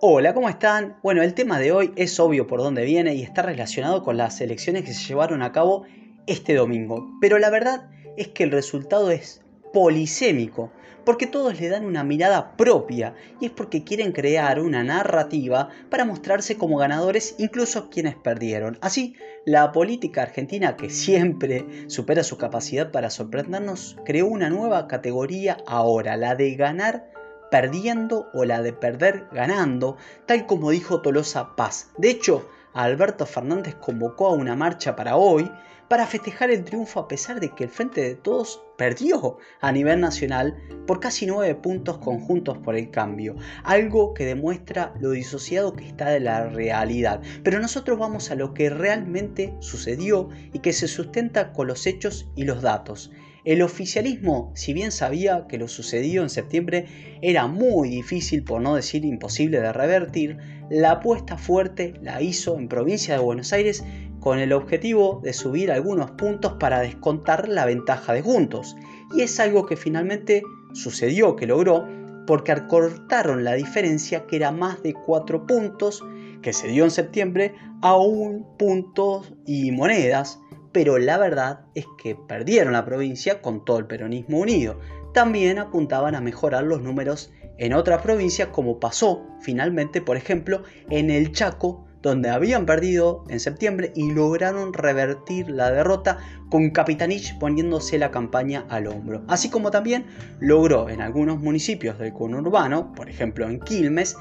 Hola, ¿cómo están? Bueno, el tema de hoy es obvio por dónde viene y está relacionado con las elecciones que se llevaron a cabo este domingo. Pero la verdad es que el resultado es polisémico, porque todos le dan una mirada propia y es porque quieren crear una narrativa para mostrarse como ganadores incluso quienes perdieron. Así, la política argentina, que siempre supera su capacidad para sorprendernos, creó una nueva categoría ahora, la de ganar perdiendo o la de perder ganando, tal como dijo Tolosa Paz. De hecho, Alberto Fernández convocó a una marcha para hoy para festejar el triunfo a pesar de que el Frente de Todos perdió a nivel nacional por casi nueve puntos conjuntos por el cambio, algo que demuestra lo disociado que está de la realidad. Pero nosotros vamos a lo que realmente sucedió y que se sustenta con los hechos y los datos. El oficialismo, si bien sabía que lo sucedido en septiembre era muy difícil, por no decir imposible de revertir, la apuesta fuerte la hizo en provincia de Buenos Aires con el objetivo de subir algunos puntos para descontar la ventaja de Juntos. Y es algo que finalmente sucedió, que logró, porque acortaron la diferencia que era más de 4 puntos que se dio en septiembre a un punto y monedas pero la verdad es que perdieron la provincia con todo el peronismo unido. También apuntaban a mejorar los números en otras provincias como pasó finalmente, por ejemplo, en el Chaco, donde habían perdido en septiembre y lograron revertir la derrota con Capitanich poniéndose la campaña al hombro. Así como también logró en algunos municipios del conurbano, por ejemplo en Quilmes,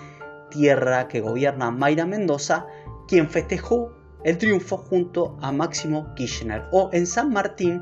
tierra que gobierna Mayra Mendoza, quien festejó el triunfo junto a Máximo Kirchner o en San Martín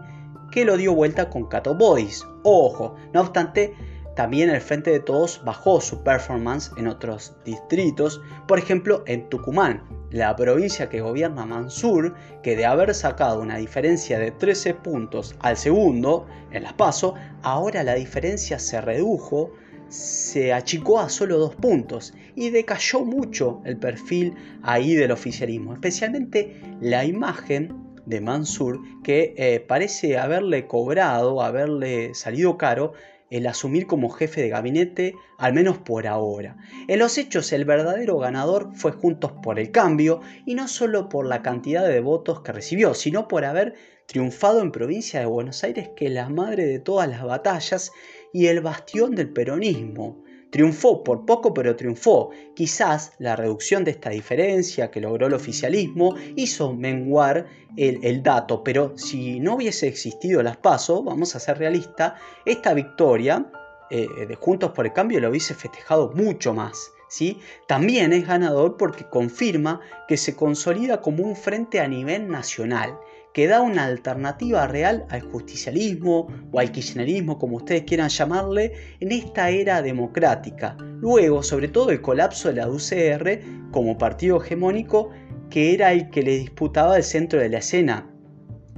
que lo dio vuelta con Cato Boys. Ojo, no obstante, también el Frente de Todos bajó su performance en otros distritos, por ejemplo en Tucumán, la provincia que gobierna Mansur, que de haber sacado una diferencia de 13 puntos al segundo en las PASO, ahora la diferencia se redujo se achicó a solo dos puntos y decayó mucho el perfil ahí del oficialismo, especialmente la imagen de Mansur que eh, parece haberle cobrado, haberle salido caro el asumir como jefe de gabinete, al menos por ahora. En los hechos, el verdadero ganador fue Juntos por el Cambio, y no solo por la cantidad de votos que recibió, sino por haber triunfado en provincia de Buenos Aires, que es la madre de todas las batallas y el bastión del peronismo. Triunfó por poco, pero triunfó. Quizás la reducción de esta diferencia que logró el oficialismo hizo menguar el, dato, pero si no hubiese existido las PASO, vamos a ser realistas, esta victoria eh, de Juntos por el Cambio lo hubiese festejado mucho más. ¿sí? También es ganador porque confirma que se consolida como un frente a nivel nacional que da una alternativa real al justicialismo o al kirchnerismo, como ustedes quieran llamarle, en esta era democrática. Luego, sobre todo, el colapso de la UCR como partido hegemónico, que era el que le disputaba el centro de la escena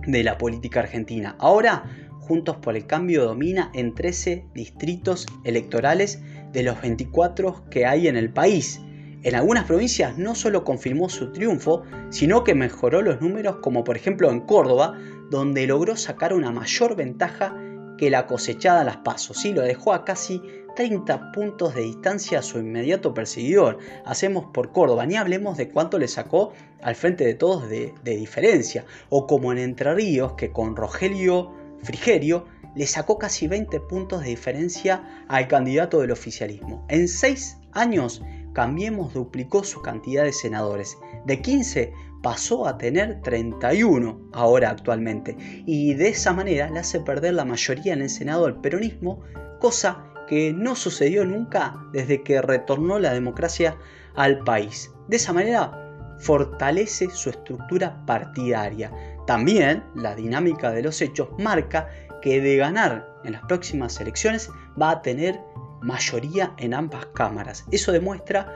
de la política argentina. Ahora, Juntos por el Cambio domina en 13 distritos electorales de los 24 que hay en el país en algunas provincias no solo confirmó su triunfo, sino que mejoró los números como por ejemplo en Córdoba, donde logró sacar una mayor ventaja que la cosechada a las pasos, ¿sí? lo dejó a casi 30 puntos de distancia a su inmediato perseguidor. Hacemos por Córdoba, ni hablemos de cuánto le sacó al frente de todos de, de diferencia, o como en Entre Ríos, que con Rogelio Frigerio le sacó casi 20 puntos de diferencia al candidato del oficialismo. En 6 años Cambiemos duplicó su cantidad de senadores. De 15 pasó a tener 31 ahora actualmente. Y de esa manera le hace perder la mayoría en el Senado al peronismo, cosa que no sucedió nunca desde que retornó la democracia al país. De esa manera fortalece su estructura partidaria. También la dinámica de los hechos marca que de ganar en las próximas elecciones va a tener mayoría en ambas cámaras. Eso demuestra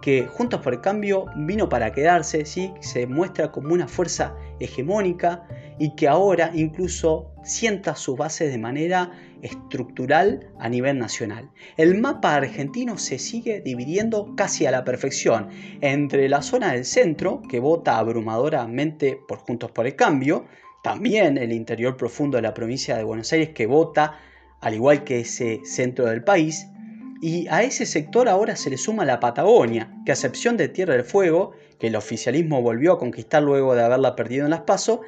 que Juntos por el Cambio vino para quedarse, ¿sí? se muestra como una fuerza hegemónica y que ahora incluso sienta sus bases de manera estructural a nivel nacional. El mapa argentino se sigue dividiendo casi a la perfección entre la zona del centro, que vota abrumadoramente por Juntos por el Cambio, también el interior profundo de la provincia de Buenos Aires, que vota al igual que ese centro del país, Y a ese sector ahora se le suma la Patagonia, que a excepción de Tierra del Fuego, que el oficialismo volvió a conquistar luego de haberla perdido en las PASO,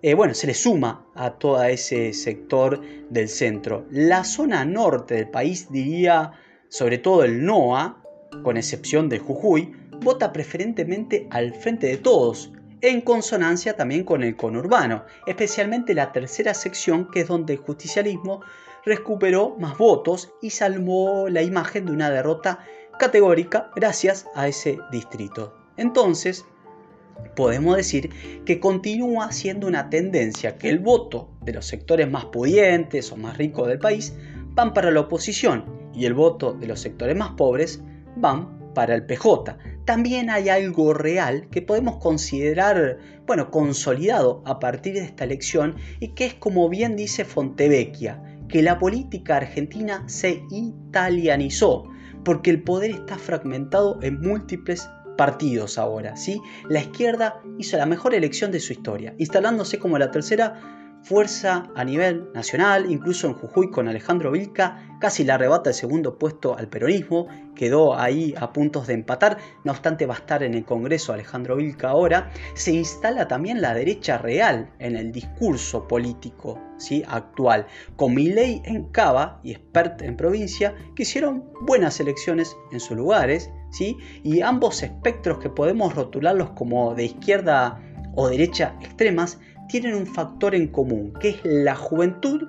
eh, bueno, se le suma a todo ese sector del centro. La zona norte del país, diría sobre todo el NOA, con excepción de Jujuy, vota preferentemente al frente de todos, en consonancia también con el conurbano, especialmente la tercera sección que es donde el justicialismo recuperó más votos y salvó la imagen de una derrota categórica gracias a ese distrito. Entonces, podemos decir que continúa siendo una tendencia que el voto de los sectores más pudientes o más ricos del país van para la oposición y el voto de los sectores más pobres van para el PJ. También hay algo real que podemos considerar, bueno, consolidado a partir de esta elección y que es como bien dice Fontevecchia, que la política argentina se italianizó, porque el poder está fragmentado en múltiples partidos ahora, ¿sí? La izquierda hizo la mejor elección de su historia, instalándose como la tercera fuerza a nivel nacional, incluso en Jujuy con Alejandro Vilca, casi le arrebata el segundo puesto al peronismo, quedó ahí a puntos de empatar, no obstante va a estar en el Congreso Alejandro Vilca ahora, se instala también la derecha real en el discurso político ¿sí? actual, con Milei en Cava y Expert en provincia, que hicieron buenas elecciones en sus lugares, ¿sí? y ambos espectros que podemos rotularlos como de izquierda o derecha extremas, tienen un factor en común, que es la juventud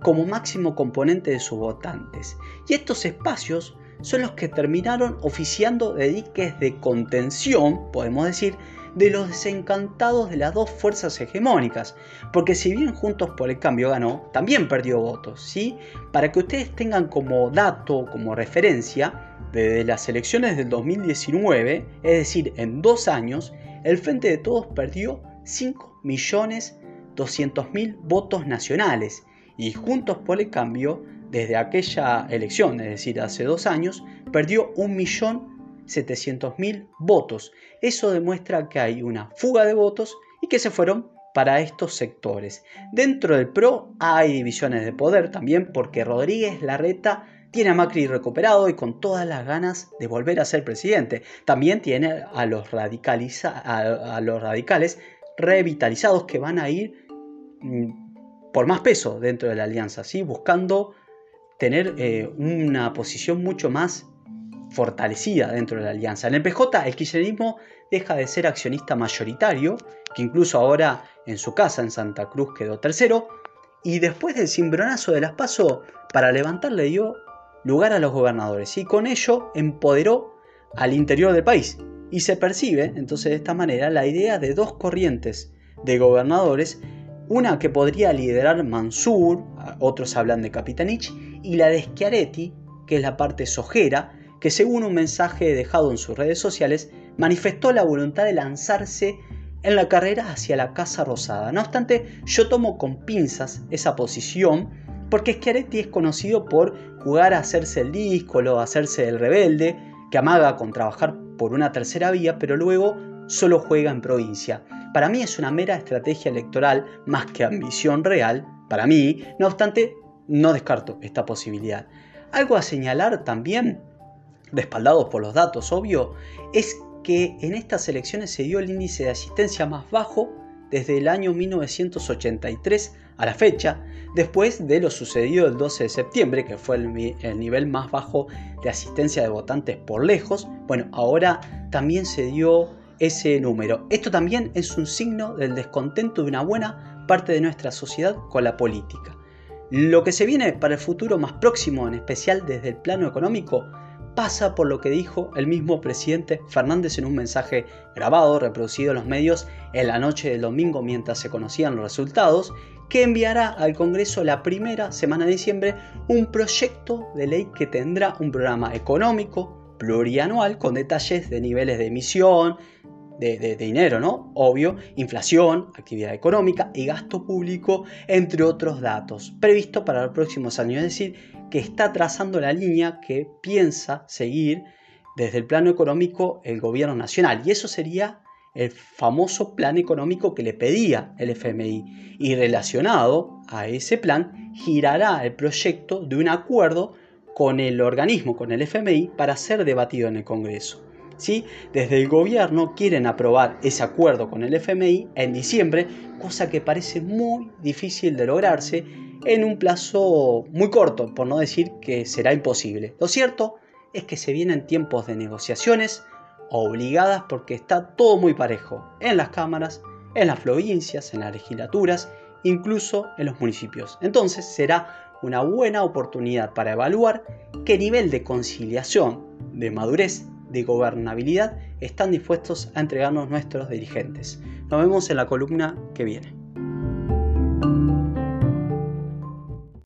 como máximo componente de sus votantes. Y estos espacios son los que terminaron oficiando de diques de contención, podemos decir, de los desencantados de las dos fuerzas hegemónicas, porque si bien Juntos por el Cambio ganó, también perdió votos, ¿sí? Para que ustedes tengan como dato, como referencia, desde las elecciones del 2019, es decir, en dos años, el Frente de Todos perdió 5.200.000 votos nacionales y Juntos por el Cambio, desde aquella elección, es decir, hace dos años, perdió 1.700.000 votos. Eso demuestra que hay una fuga de votos y que se fueron para estos sectores. Dentro del PRO hay divisiones de poder también porque Rodríguez Larreta tiene a Macri recuperado y con todas las ganas de volver a ser presidente. También tiene a los, a los radicales revitalizados que van a ir mm, por más peso dentro de la alianza, ¿sí? buscando tener eh, una posición mucho más fortalecida dentro de la alianza. En el PJ el kirchnerismo deja de ser accionista mayoritario, que incluso ahora en su casa en Santa Cruz quedó tercero, y después del cimbronazo de las PASO, para levantar le dio lugar a los gobernadores y con ello empoderó al interior del país, y se percibe entonces de esta manera la idea de dos corrientes de gobernadores, una que podría liderar Mansur, otros hablan de Capitanich, y la de Schiaretti, que es la parte sojera, que según un mensaje dejado en sus redes sociales, manifestó la voluntad de lanzarse en la carrera hacia la Casa Rosada. No obstante, yo tomo con pinzas esa posición porque Schiaretti es conocido por jugar a hacerse el díscolo, a hacerse el rebelde, que amaga con trabajar por una tercera vía, pero luego solo juega en provincia. Para mí es una mera estrategia electoral más que ambición real, para mí, no obstante, no descarto esta posibilidad. Algo a señalar también, respaldados por los datos, obvio, es que en estas elecciones se dio el índice de asistencia más bajo desde el año 1983 a la fecha, después de lo sucedido el 12 de septiembre, que fue el, nivel más bajo de asistencia de votantes por lejos, bueno, ahora también se dio ese número. Esto también es un signo del descontento de una buena parte de nuestra sociedad con la política. Lo que se viene para el futuro más próximo, en especial desde el plano económico, pasa por lo que dijo el mismo presidente Fernández en un mensaje grabado, reproducido en los medios en la noche del domingo mientras se conocían los resultados, que enviará al Congreso la primera semana de diciembre un proyecto de ley que tendrá un programa económico plurianual con detalles de niveles de emisión, de, dinero, ¿no? Obvio, inflación, actividad económica y gasto público, entre otros datos, previsto para los próximos años. Es decir, que está trazando la línea que piensa seguir desde el plano económico el gobierno nacional. Y eso sería el famoso plan económico que le pedía el FMI. Y relacionado a ese plan, girará el proyecto de un acuerdo con el organismo, con el FMI, para ser debatido en el Congreso. ¿Sí? Desde el gobierno quieren aprobar ese acuerdo con el FMI en diciembre, cosa que parece muy difícil de lograrse en un plazo muy corto, por no decir que será imposible. Lo cierto es que se vienen tiempos de negociaciones obligadas porque está todo muy parejo en las cámaras, en las provincias, en las legislaturas, incluso en los municipios. Entonces será una buena oportunidad para evaluar qué nivel de conciliación, de madurez, de gobernabilidad están dispuestos a entregarnos nuestros dirigentes. Nos vemos en la columna que viene.